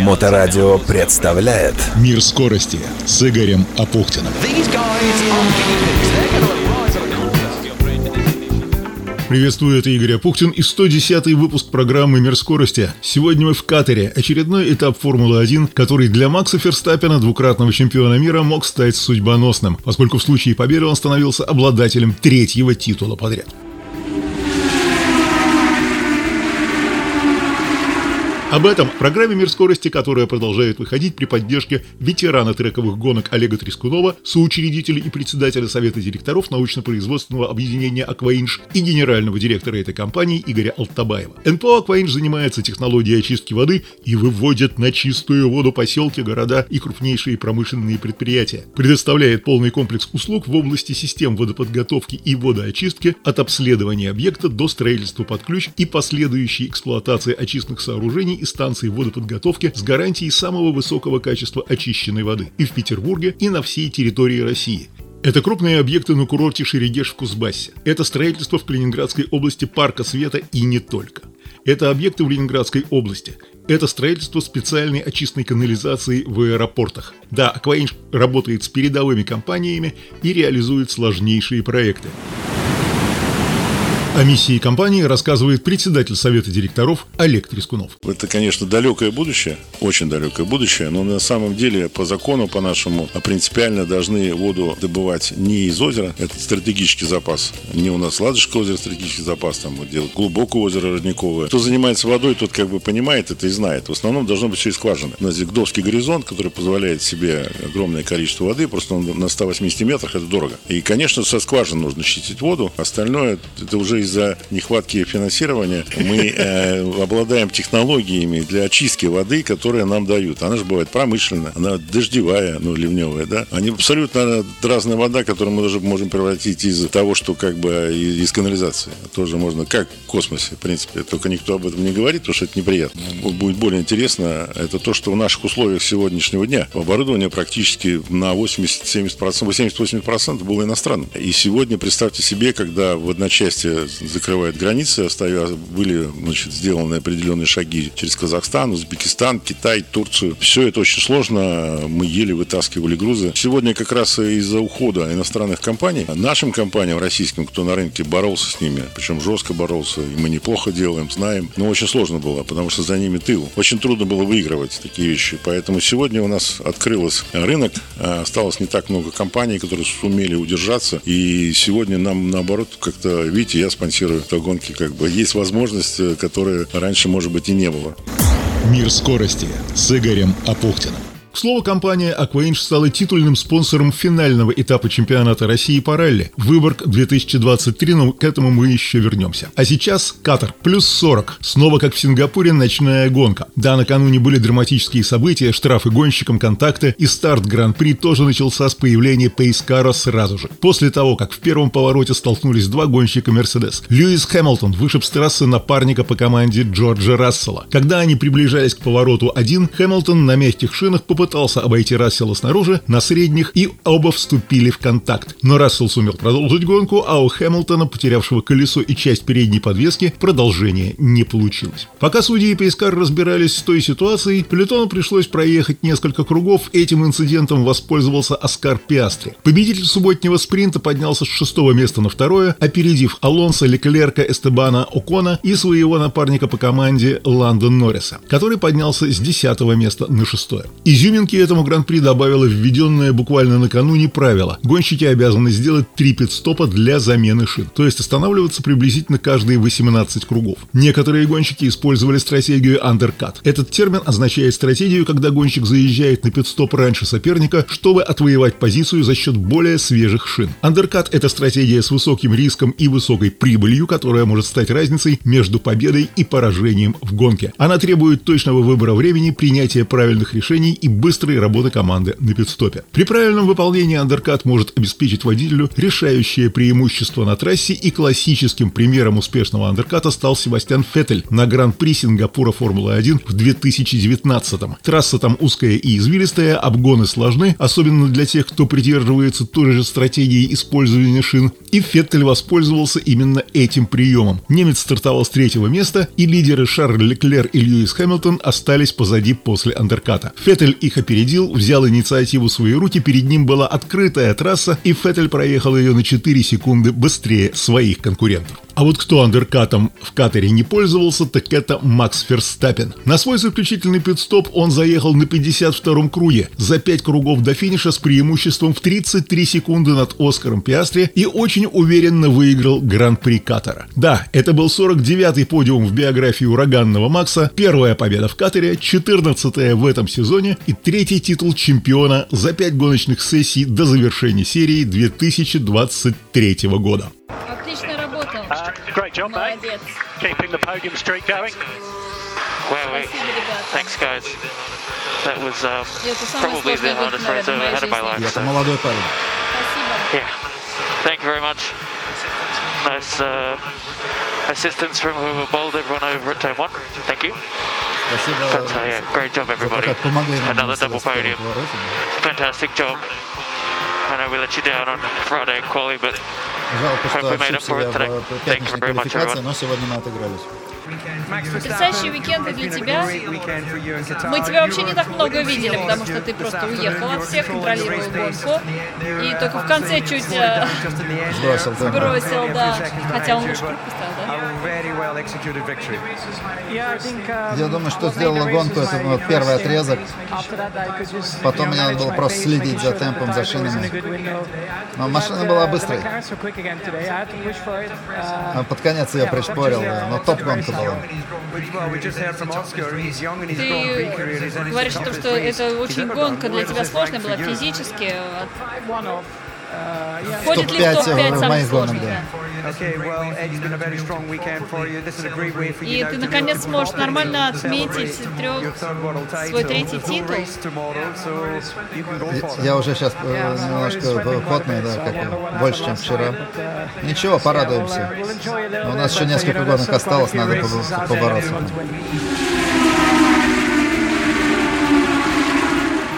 Моторадио представляет Мир скорости с Игорем Апухтиным. Приветствую, это Игорь Апухтин и 110 выпуск программы «Мир скорости». Сегодня мы в Катаре. Очередной этап Формулы-1, который для Макса Ферстаппина, двукратного чемпиона мира, мог стать судьбоносным, поскольку в случае победы он становился обладателем третьего титула подряд. Об этом в программе «Мир скорости», которая продолжает выходить при поддержке ветерана трековых гонок Олега Трескунова, соучредителя и председателя Совета директоров научно-производственного объединения «Акваинж» и генерального директора этой компании Игоря Алтабаева. НПО «Акваинж» занимается технологией очистки воды и выводит на чистую воду поселки, города и крупнейшие промышленные предприятия. Предоставляет полный комплекс услуг в области систем водоподготовки и водоочистки от обследования объекта до строительства под ключ и последующей эксплуатации очистных сооружений и станций водоподготовки с гарантией самого высокого качества очищенной воды и в Петербурге, и на всей территории России. Это крупные объекты на курорте Шерегеш в Кузбассе. Это строительство в Калининградской области Парка Света и не только. Это объекты в Ленинградской области. Это строительство специальной очистной канализации в аэропортах. Да, Акваинж работает с передовыми компаниями и реализует сложнейшие проекты. О миссии компании рассказывает председатель совета директоров Олег Трескунов. Это, конечно, далекое будущее, очень далекое будущее, но на самом деле по закону, по нашему, принципиально должны воду добывать не из озера, это стратегический запас. Не у нас Ладожское озеро стратегический запас, там вот делать глубокое озеро родниковое. Кто занимается водой, тот как бы понимает это и знает. В основном должно быть через скважины. У нас здесь Гдовский горизонт, который позволяет себе огромное количество воды, просто на 180 метрах это дорого. И, конечно, со скважин нужно чистить воду, остальное это уже из-за нехватки финансирования мы э, обладаем технологиями для очистки воды, которые нам дают. Она же бывает промышленная, она дождевая, ну, ливневая, да. Они абсолютно разная вода, которую мы даже можем превратить из того, что как бы из канализации. Тоже можно, как в космосе, в принципе. Только никто об этом не говорит, потому что это неприятно. Будет более интересно, это то, что в наших условиях сегодняшнего дня оборудование практически на 80-70%, 80-80% было иностранным. И сегодня представьте себе, когда в одночасье закрывает границы, оставя, были значит, сделаны определенные шаги через Казахстан, Узбекистан, Китай, Турцию. Все это очень сложно. Мы еле вытаскивали грузы. Сегодня как раз из-за ухода иностранных компаний, нашим компаниям российским, кто на рынке боролся с ними, причем жестко боролся, и мы неплохо делаем, знаем, но очень сложно было, потому что за ними тыл. Очень трудно было выигрывать такие вещи. Поэтому сегодня у нас открылся рынок, а осталось не так много компаний, которые сумели удержаться. И сегодня нам, наоборот, как-то, видите, я спонсирую в гонке как бы есть возможность, э, которая раньше, может быть, и не было. Мир скорости с Игорем Апухтиным. К слову, компания Aquange стала титульным спонсором финального этапа чемпионата России по ралли Выборг 2023, но к этому мы еще вернемся. А сейчас Катар, плюс 40. Снова, как в Сингапуре, ночная гонка. Да, накануне были драматические события, штрафы гонщикам, контакты, и старт Гран-при тоже начался с появления Пейскара сразу же. После того, как в первом повороте столкнулись два гонщика Мерседес. Льюис Хэмилтон вышиб с трассы напарника по команде Джорджа Рассела. Когда они приближались к повороту один, Хэмилтон на мягких шинах попытался попытался обойти Рассела снаружи, на средних, и оба вступили в контакт. Но Рассел сумел продолжить гонку, а у Хэмилтона, потерявшего колесо и часть передней подвески, продолжения не получилось. Пока судьи и Пейскар разбирались с той ситуацией, пелетону пришлось проехать несколько кругов, этим инцидентом воспользовался Оскар Пиастри. Победитель субботнего спринта поднялся с шестого места на второе, опередив Алонсо, Леклерка, Эстебана, Окона и своего напарника по команде Ландон Норриса, который поднялся с десятого места на шестое. Изюм Изюминки этому гран-при добавило введенное буквально накануне правило. Гонщики обязаны сделать три пит-стопа для замены шин, то есть останавливаться приблизительно каждые 18 кругов. Некоторые гонщики использовали стратегию андеркат. Этот термин означает стратегию, когда гонщик заезжает на пит-стоп раньше соперника, чтобы отвоевать позицию за счет более свежих шин. Андеркат – это стратегия с высоким риском и высокой прибылью, которая может стать разницей между победой и поражением в гонке. Она требует точного выбора времени, принятия правильных решений и быстрой работы команды на пидстопе. При правильном выполнении андеркат может обеспечить водителю решающее преимущество на трассе и классическим примером успешного андерката стал Себастьян Феттель на Гран-при Сингапура Формулы-1 в 2019-м. Трасса там узкая и извилистая, обгоны сложны, особенно для тех, кто придерживается той же стратегии использования шин, и Феттель воспользовался именно этим приемом. Немец стартовал с третьего места, и лидеры Шарль Леклер и Льюис Хэмилтон остались позади после андерката. Феттель их опередил, взял инициативу в свои руки, перед ним была открытая трасса, и Феттель проехал ее на 4 секунды быстрее своих конкурентов. А вот кто андеркатом в катере не пользовался, так это Макс Ферстаппен. На свой заключительный пидстоп он заехал на 52-м круге, за 5 кругов до финиша с преимуществом в 33 секунды над Оскаром Пиастри и очень уверенно выиграл Гран-при катера. Да, это был 49-й подиум в биографии ураганного Макса, первая победа в катере, 14-я в этом сезоне и третий титул чемпиона за 5 гоночных сессий до завершения серии 2023 года. Great job, mate. Keeping the podium streak going. Well, we, thanks, guys. That was um, probably the hardest race I've ever had in my life. So. Yeah. Thank you very much. Nice uh, assistance from whoever bowled everyone over at turn one. Thank you. That's. Great job, everybody. Another double podium. Fantastic job. I know we let you down on Friday quality, but hope we made up for it today. Thank you very much, everyone. Потрясающий уикенд для тебя. Мы тебя вообще не так много видели, потому что ты просто уехал от всех, контролировал гонку. И только в конце чуть э, сбросил, да. сбросил, да. Хотя он лучше поставил, да? Я думаю, что сделала гонку, это вот первый отрезок. Потом мне надо было просто следить за темпом, за шинами. Но машина была быстрой. А под конец я пришпорил, да. но топ-гонка была. Ты говоришь, что, что это очень гонка для тебя сложная была физически. Входит ли в топ-5 самых сложных? И ты наконец сможешь нормально отметить трех, свой третий титул. Я уже сейчас немножко потный, да, как больше, чем вчера. Ничего, порадуемся. Но у нас еще несколько гонок осталось, надо побороться.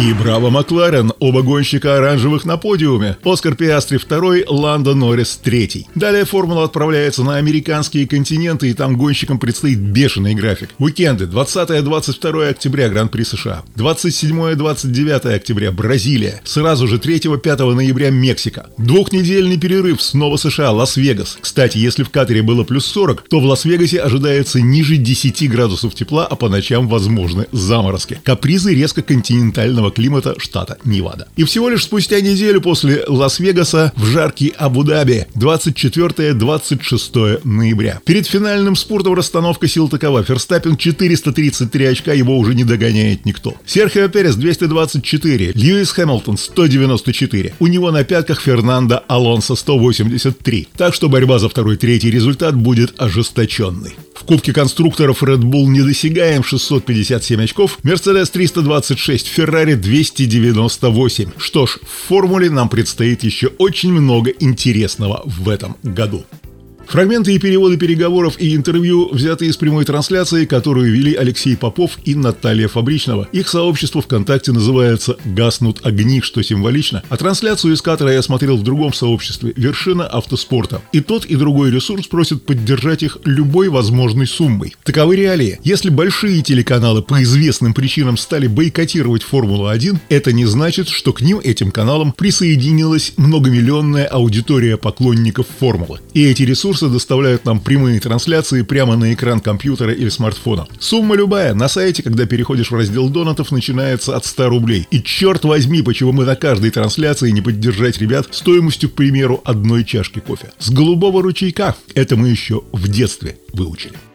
И браво Макларен, оба гонщика оранжевых на подиуме. Оскар Пиастри второй, Ландо Норрис третий. Далее формула отправляется на американские континенты, и там гонщикам предстоит бешеный график. Уикенды 20-22 октября Гран-при США, 27-29 октября Бразилия, сразу же 3-5 ноября Мексика. Двухнедельный перерыв, снова США, Лас-Вегас. Кстати, если в Катаре было плюс 40, то в Лас-Вегасе ожидается ниже 10 градусов тепла, а по ночам возможны заморозки. Капризы резко континентального климата штата Невада. И всего лишь спустя неделю после Лас-Вегаса в жаркий Абу-Даби 24-26 ноября. Перед финальным спуртом расстановка сил такова. Ферстаппен 433 очка, его уже не догоняет никто. Серхио Перес 224, Льюис Хэмилтон 194. У него на пятках Фернандо Алонсо 183. Так что борьба за второй-третий результат будет ожесточенной. В Кубке конструкторов Red Bull недосягаем 657 очков, Mercedes 326, Ferrari 298. Что ж, в формуле нам предстоит еще очень много интересного в этом году. Фрагменты и переводы переговоров и интервью взяты из прямой трансляции, которую вели Алексей Попов и Наталья Фабричного. Их сообщество ВКонтакте называется «Гаснут огни», что символично. А трансляцию из катера я смотрел в другом сообществе «Вершина автоспорта». И тот, и другой ресурс просят поддержать их любой возможной суммой. Таковы реалии. Если большие телеканалы по известным причинам стали бойкотировать Формулу-1, это не значит, что к ним, этим каналам, присоединилась многомиллионная аудитория поклонников формулы. И эти ресурсы ресурсы доставляют нам прямые трансляции прямо на экран компьютера или смартфона. Сумма любая. На сайте, когда переходишь в раздел донатов, начинается от 100 рублей. И черт возьми, почему мы на каждой трансляции не поддержать ребят стоимостью, к примеру, одной чашки кофе. С голубого ручейка. Это мы еще в детстве выучили.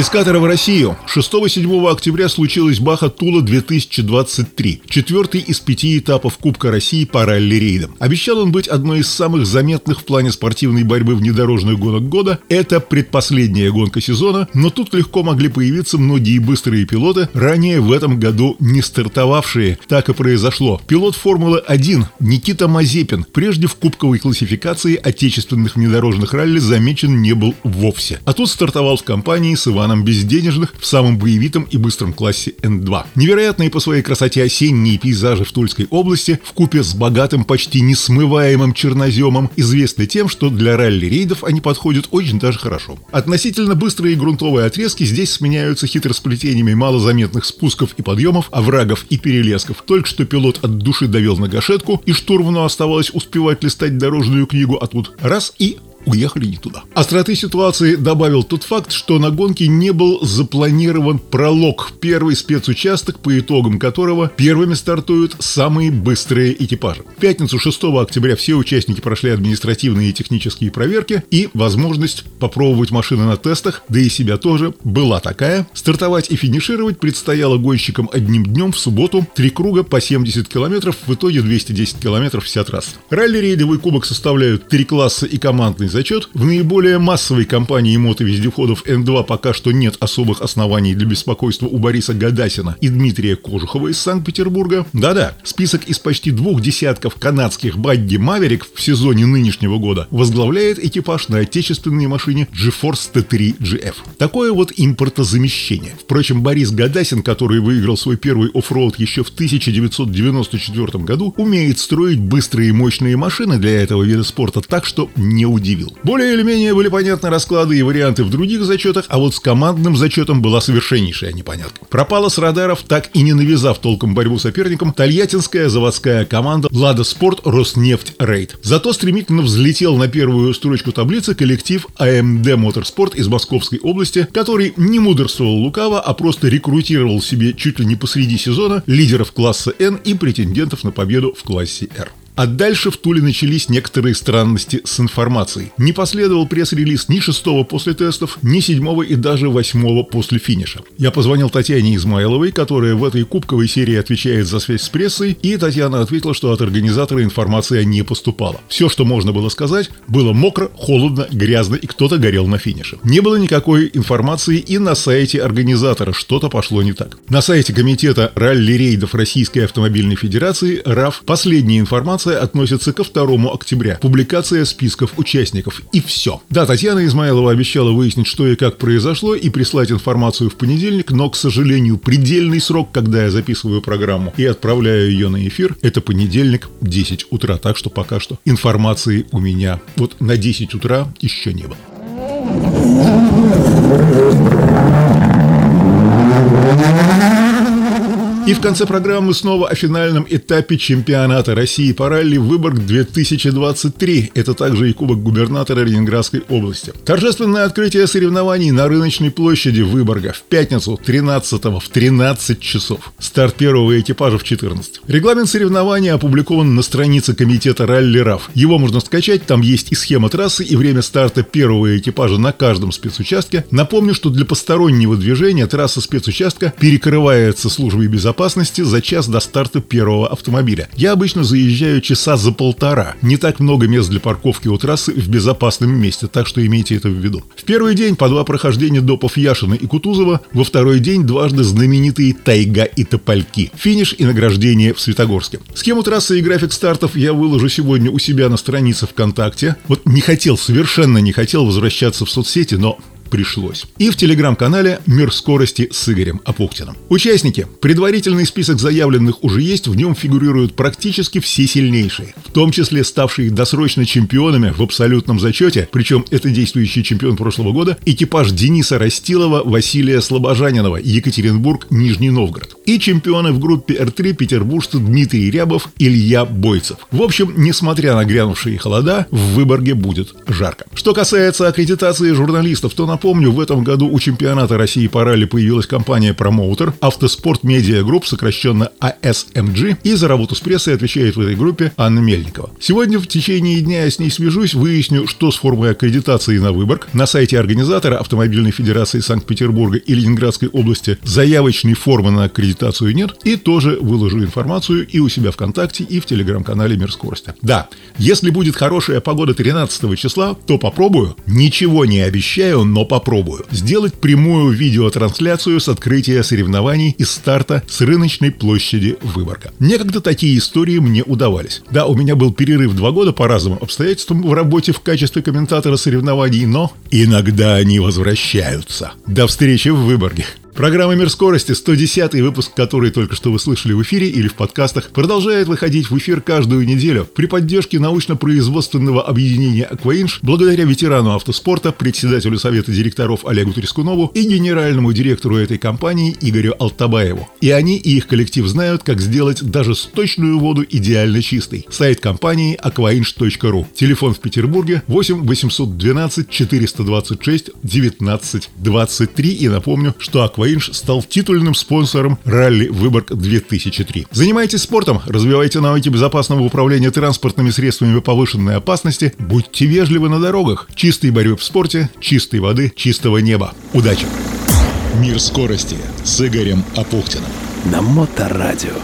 Из Катара в Россию 6-7 октября случилась Баха Тула 2023, четвертый из пяти этапов Кубка России по ралли-рейдам. Обещал он быть одной из самых заметных в плане спортивной борьбы внедорожных гонок года. Это предпоследняя гонка сезона, но тут легко могли появиться многие быстрые пилоты, ранее в этом году не стартовавшие. Так и произошло. Пилот Формулы-1 Никита Мазепин прежде в кубковой классификации отечественных внедорожных ралли замечен не был вовсе. А тут стартовал в компании с Иваном Иваном Безденежных в самом боевитом и быстром классе Н2. Невероятные по своей красоте осенние пейзажи в Тульской области в купе с богатым, почти несмываемым черноземом известны тем, что для ралли-рейдов они подходят очень даже хорошо. Относительно быстрые грунтовые отрезки здесь сменяются хитросплетениями малозаметных спусков и подъемов, оврагов и перелесков. Только что пилот от души довел на гашетку, и штурману оставалось успевать листать дорожную книгу, а тут раз и уехали не туда. Остроты ситуации добавил тот факт, что на гонке не был запланирован пролог, первый спецучасток, по итогам которого первыми стартуют самые быстрые экипажи. В пятницу 6 октября все участники прошли административные и технические проверки, и возможность попробовать машины на тестах, да и себя тоже, была такая. Стартовать и финишировать предстояло гонщикам одним днем в субботу, три круга по 70 километров, в итоге 210 километров вся трасса. Ралли-рейдовый кубок составляют три класса и командный зачет. В наиболее массовой компании мотовездеходов Н2 пока что нет особых оснований для беспокойства у Бориса Гадасина и Дмитрия Кожухова из Санкт-Петербурга. Да-да, список из почти двух десятков канадских Бадди Маверик в сезоне нынешнего года возглавляет экипаж на отечественной машине GeForce T3 GF. Такое вот импортозамещение. Впрочем, Борис Гадасин, который выиграл свой первый оффроуд еще в 1994 году, умеет строить быстрые и мощные машины для этого вида спорта так, что не удивит удивил. Более или менее были понятны расклады и варианты в других зачетах, а вот с командным зачетом была совершеннейшая непонятка. Пропала с радаров, так и не навязав толком борьбу соперникам, тольяттинская заводская команда «Лада Спорт Роснефть Рейд». Зато стремительно взлетел на первую строчку таблицы коллектив АМД Моторспорт из Московской области, который не мудрствовал лукаво, а просто рекрутировал себе чуть ли не посреди сезона лидеров класса N и претендентов на победу в классе R. А дальше в Туле начались некоторые странности с информацией. Не последовал пресс-релиз ни шестого после тестов, ни седьмого и даже восьмого после финиша. Я позвонил Татьяне Измайловой, которая в этой кубковой серии отвечает за связь с прессой, и Татьяна ответила, что от организатора информация не поступала. Все, что можно было сказать, было мокро, холодно, грязно и кто-то горел на финише. Не было никакой информации и на сайте организатора что-то пошло не так. На сайте комитета ралли-рейдов Российской автомобильной федерации РАФ последняя информация Информация относится ко 2 октября. Публикация списков участников. И все. Да, Татьяна Измайлова обещала выяснить, что и как произошло, и прислать информацию в понедельник, но, к сожалению, предельный срок, когда я записываю программу и отправляю ее на эфир, это понедельник, 10 утра. Так что пока что информации у меня вот на 10 утра еще не было. И в конце программы снова о финальном этапе чемпионата России по ралли «Выборг-2023». Это также и Кубок губернатора Ленинградской области. Торжественное открытие соревнований на рыночной площади Выборга в пятницу 13 в 13 часов. Старт первого экипажа в 14. Регламент соревнования опубликован на странице комитета ралли РАФ. Его можно скачать, там есть и схема трассы, и время старта первого экипажа на каждом спецучастке. Напомню, что для постороннего движения трасса спецучастка перекрывается службой безопасности безопасности за час до старта первого автомобиля. Я обычно заезжаю часа за полтора. Не так много мест для парковки у трассы в безопасном месте, так что имейте это в виду. В первый день по два прохождения допов Яшина и Кутузова, во второй день дважды знаменитые Тайга и Топольки. Финиш и награждение в Светогорске. Схему трассы и график стартов я выложу сегодня у себя на странице ВКонтакте. Вот не хотел, совершенно не хотел возвращаться в соцсети, но пришлось. И в телеграм-канале «Мир скорости» с Игорем Апухтиным. Участники. Предварительный список заявленных уже есть, в нем фигурируют практически все сильнейшие, в том числе ставшие досрочно чемпионами в абсолютном зачете, причем это действующий чемпион прошлого года, экипаж Дениса Ростилова, Василия Слобожанинова, Екатеринбург, Нижний Новгород. И чемпионы в группе R3 петербуржцы Дмитрий Рябов, Илья Бойцев. В общем, несмотря на грянувшие холода, в Выборге будет жарко. Что касается аккредитации журналистов, то на напомню, в этом году у чемпионата России по ралли появилась компания «Промоутер», «Автоспорт Медиа Групп», сокращенно ASMG, и за работу с прессой отвечает в этой группе Анна Мельникова. Сегодня в течение дня я с ней свяжусь, выясню, что с формой аккредитации на Выборг. На сайте организатора Автомобильной Федерации Санкт-Петербурга и Ленинградской области заявочной формы на аккредитацию нет, и тоже выложу информацию и у себя ВКонтакте, и в телеграм-канале «Мир скорости». Да, если будет хорошая погода 13 числа, то попробую. Ничего не обещаю, но попробую. Сделать прямую видеотрансляцию с открытия соревнований из старта с рыночной площади Выборга. Некогда такие истории мне удавались. Да, у меня был перерыв два года по разным обстоятельствам в работе в качестве комментатора соревнований, но иногда они возвращаются. До встречи в Выборге. Программа «Мир скорости», 110 выпуск, который только что вы слышали в эфире или в подкастах, продолжает выходить в эфир каждую неделю при поддержке научно-производственного объединения «Акваинж» благодаря ветерану автоспорта, председателю Совета директоров Олегу Трескунову и генеральному директору этой компании Игорю Алтабаеву. И они и их коллектив знают, как сделать даже сточную воду идеально чистой. Сайт компании aquainch.ru. Телефон в Петербурге 8 812 426 19 23. И напомню, что Aquainch Aquainch стал титульным спонсором ралли Выборг-2003. Занимайтесь спортом, развивайте навыки безопасного управления транспортными средствами повышенной опасности, будьте вежливы на дорогах. Чистой борьбы в спорте, чистой воды, чистого неба. Удачи! Мир скорости с Игорем Апухтиным. На Моторадио.